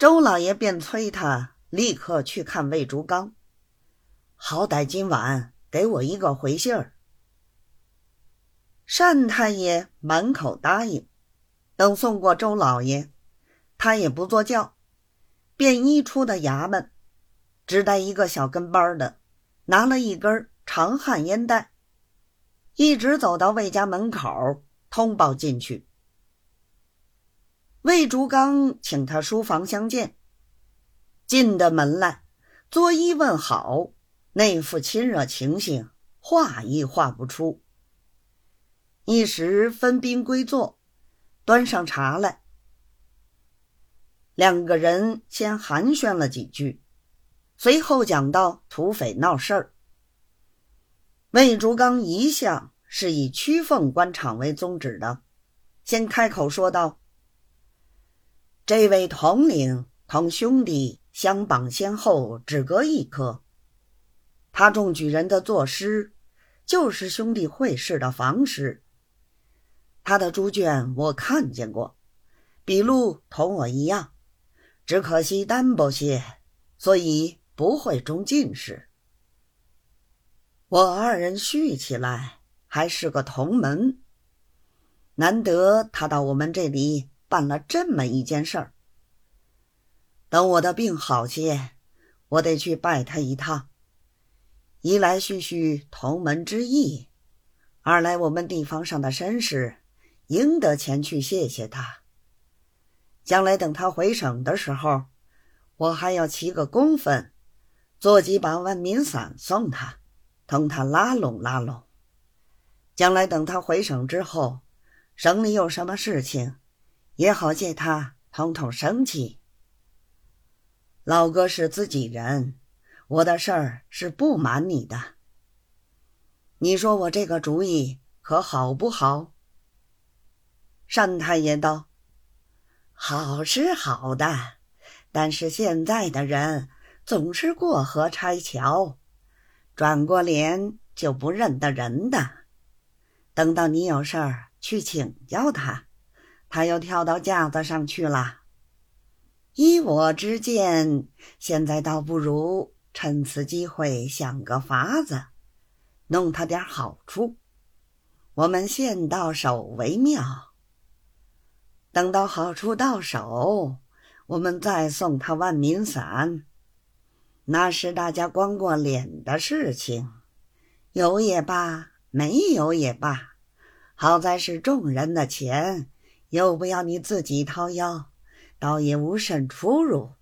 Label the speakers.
Speaker 1: 周老爷便催他立刻去看魏竹刚，好歹今晚给我一个回信儿。单太爷满口答应，等送过周老爷，他也不坐轿，便一出的衙门，只带一个小跟班的，拿了一根长旱烟袋，一直走到魏家门口，通报进去。魏竹刚请他书房相见，进的门来，作揖问好，那副亲热情形，话亦话不出。一时分宾归坐，端上茶来，两个人先寒暄了几句，随后讲到土匪闹事儿。魏竹刚一向是以曲凤官场为宗旨的，先开口说道。这位统领同兄弟相绑先后，只隔一科。他中举人的作诗，就是兄弟会试的房诗。他的猪圈我看见过，笔录同我一样，只可惜单薄些，所以不会中进士。我二人续起来还是个同门，难得他到我们这里。办了这么一件事儿，等我的病好些，我得去拜他一趟。一来叙叙同门之义，二来我们地方上的绅士应得前去谢谢他。将来等他回省的时候，我还要骑个公分，做几把万民伞送他，同他拉拢拉拢。将来等他回省之后，省里有什么事情。也好借他通通生气。老哥是自己人，我的事儿是不瞒你的。你说我这个主意可好不好？单太爷道：“好是好的，但是现在的人总是过河拆桥，转过脸就不认得人的。等到你有事儿去请教他。”他又跳到架子上去了。依我之见，现在倒不如趁此机会想个法子，弄他点好处。我们先到手为妙。等到好处到手，我们再送他万民伞。那是大家光过脸的事情，有也罢，没有也罢，好在是众人的钱。又不要你自己掏腰，倒也无甚出入。